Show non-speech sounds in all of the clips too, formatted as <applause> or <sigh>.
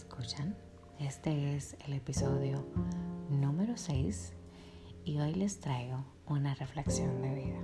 escuchan? Este es el episodio número 6 y hoy les traigo una reflexión de vida.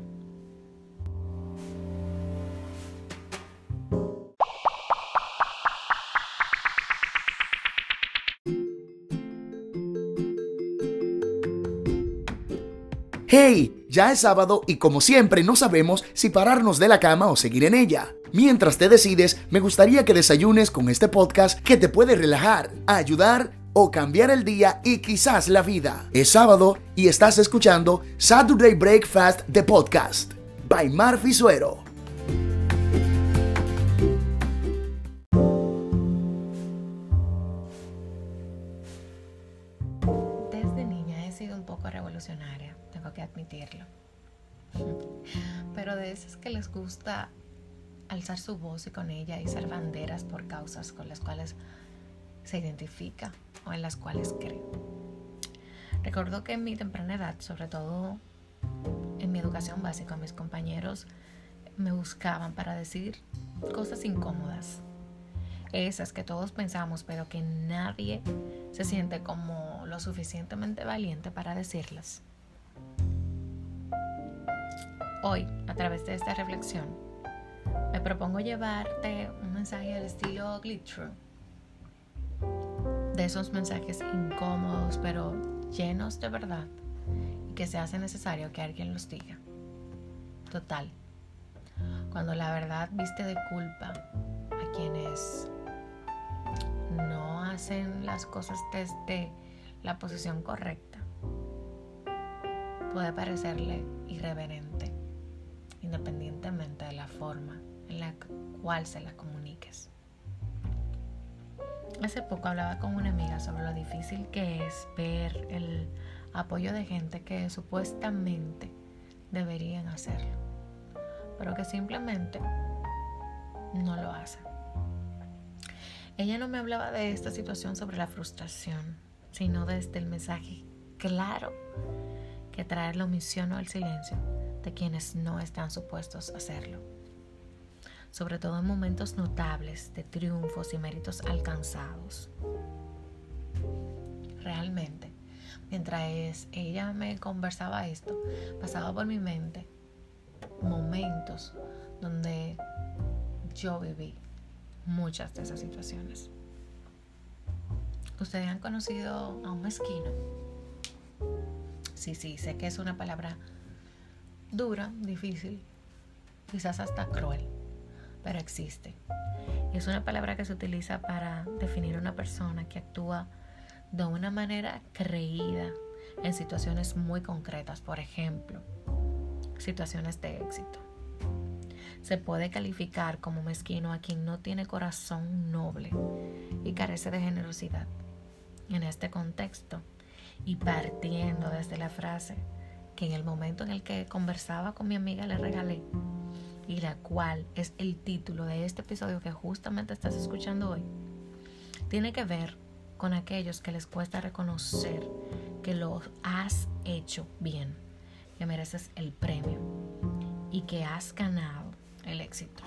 ¡Hey! Ya es sábado y como siempre no sabemos si pararnos de la cama o seguir en ella. Mientras te decides, me gustaría que desayunes con este podcast que te puede relajar, ayudar o cambiar el día y quizás la vida. Es sábado y estás escuchando Saturday Breakfast de Podcast by Marfi Suero. Pero de esas que les gusta alzar su voz y con ella izar banderas por causas con las cuales se identifica o en las cuales cree. Recuerdo que en mi temprana edad, sobre todo en mi educación básica, mis compañeros me buscaban para decir cosas incómodas. Esas que todos pensamos, pero que nadie se siente como lo suficientemente valiente para decirlas. Hoy, a través de esta reflexión, me propongo llevarte un mensaje al estilo Glitch De esos mensajes incómodos, pero llenos de verdad y que se hace necesario que alguien los diga. Total. Cuando la verdad viste de culpa a quienes no hacen las cosas desde la posición correcta, puede parecerle irreverente, independientemente de la forma en la cual se la comuniques. Hace poco hablaba con una amiga sobre lo difícil que es ver el apoyo de gente que supuestamente deberían hacerlo, pero que simplemente no lo hacen. Ella no me hablaba de esta situación sobre la frustración, sino desde el mensaje claro que trae la omisión o el silencio de quienes no están supuestos a hacerlo sobre todo en momentos notables de triunfos y méritos alcanzados. Realmente, mientras ella me conversaba esto, pasaba por mi mente momentos donde yo viví muchas de esas situaciones. ¿Ustedes han conocido a un mezquino? Sí, sí, sé que es una palabra dura, difícil, quizás hasta cruel pero existe. Es una palabra que se utiliza para definir a una persona que actúa de una manera creída en situaciones muy concretas, por ejemplo, situaciones de éxito. Se puede calificar como mezquino a quien no tiene corazón noble y carece de generosidad. En este contexto, y partiendo desde la frase que en el momento en el que conversaba con mi amiga le regalé, y la cual es el título de este episodio que justamente estás escuchando hoy, tiene que ver con aquellos que les cuesta reconocer que lo has hecho bien, que mereces el premio y que has ganado el éxito.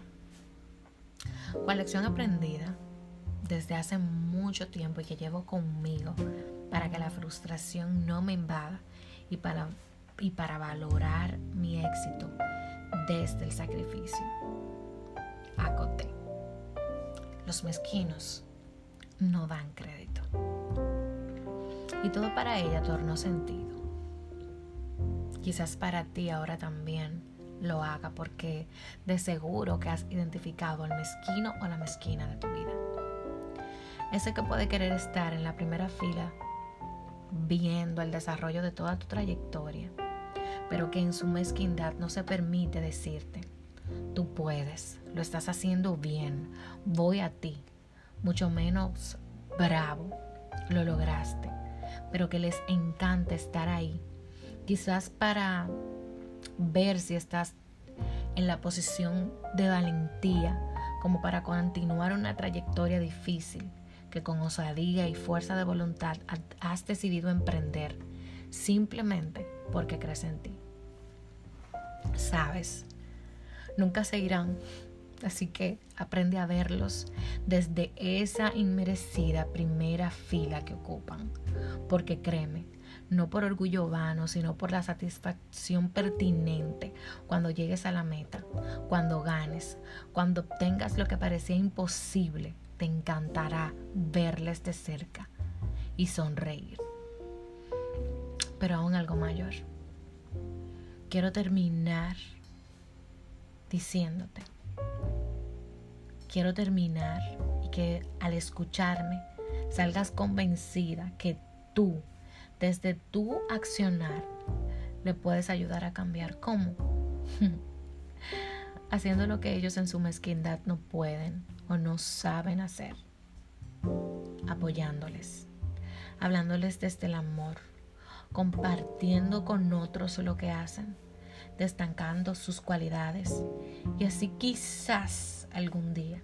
Con lección aprendida desde hace mucho tiempo y que llevo conmigo para que la frustración no me invada y para, y para valorar mi éxito desde el sacrificio. Acoté. Los mezquinos no dan crédito. Y todo para ella tornó sentido. Quizás para ti ahora también lo haga porque de seguro que has identificado al mezquino o la mezquina de tu vida. Ese que puede querer estar en la primera fila viendo el desarrollo de toda tu trayectoria pero que en su mezquindad no se permite decirte, tú puedes, lo estás haciendo bien, voy a ti, mucho menos bravo, lo lograste, pero que les encanta estar ahí, quizás para ver si estás en la posición de valentía como para continuar una trayectoria difícil que con osadía y fuerza de voluntad has decidido emprender simplemente porque crees en ti. Sabes, nunca seguirán Así que aprende a verlos desde esa inmerecida primera fila que ocupan. Porque créeme, no por orgullo vano, sino por la satisfacción pertinente cuando llegues a la meta, cuando ganes, cuando obtengas lo que parecía imposible, te encantará verles de cerca y sonreír. Pero aún algo mayor. Quiero terminar diciéndote quiero terminar y que al escucharme salgas convencida que tú, desde tu accionar, le puedes ayudar a cambiar. ¿Cómo? <laughs> Haciendo lo que ellos en su mezquindad no pueden o no saben hacer. Apoyándoles, hablándoles desde el amor, compartiendo con otros lo que hacen, destacando sus cualidades y así quizás algún día.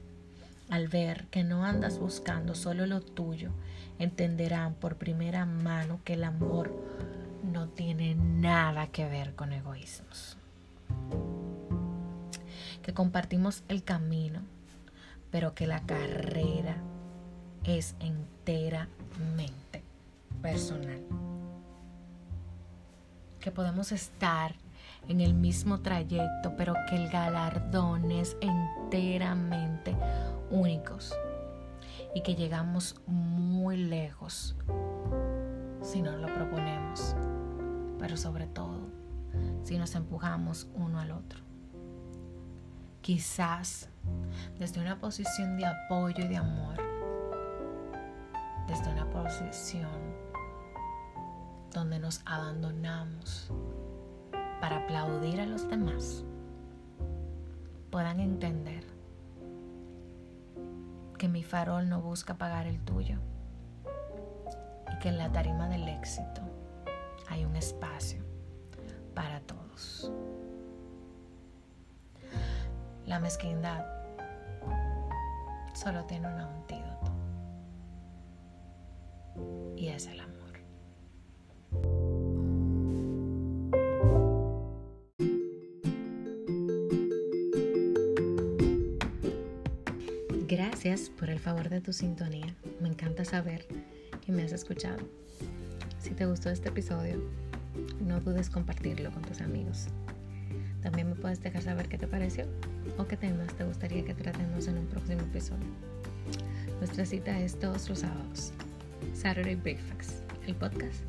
Al ver que no andas buscando solo lo tuyo, entenderán por primera mano que el amor no tiene nada que ver con egoísmos. Que compartimos el camino, pero que la carrera es enteramente personal. Que podemos estar en el mismo trayecto, pero que el galardón es enteramente únicos y que llegamos muy lejos si nos lo proponemos, pero sobre todo si nos empujamos uno al otro. Quizás desde una posición de apoyo y de amor, desde una posición donde nos abandonamos para aplaudir a los demás puedan entender que mi farol no busca pagar el tuyo y que en la tarima del éxito hay un espacio para todos. La mezquindad solo tiene un antídoto y es el amor. Gracias por el favor de tu sintonía. Me encanta saber que me has escuchado. Si te gustó este episodio, no dudes compartirlo con tus amigos. También me puedes dejar saber qué te pareció o qué temas te gustaría que tratemos en un próximo episodio. Nuestra cita es todos los sábados. Saturday Breakfast, el podcast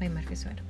by Marque Suero.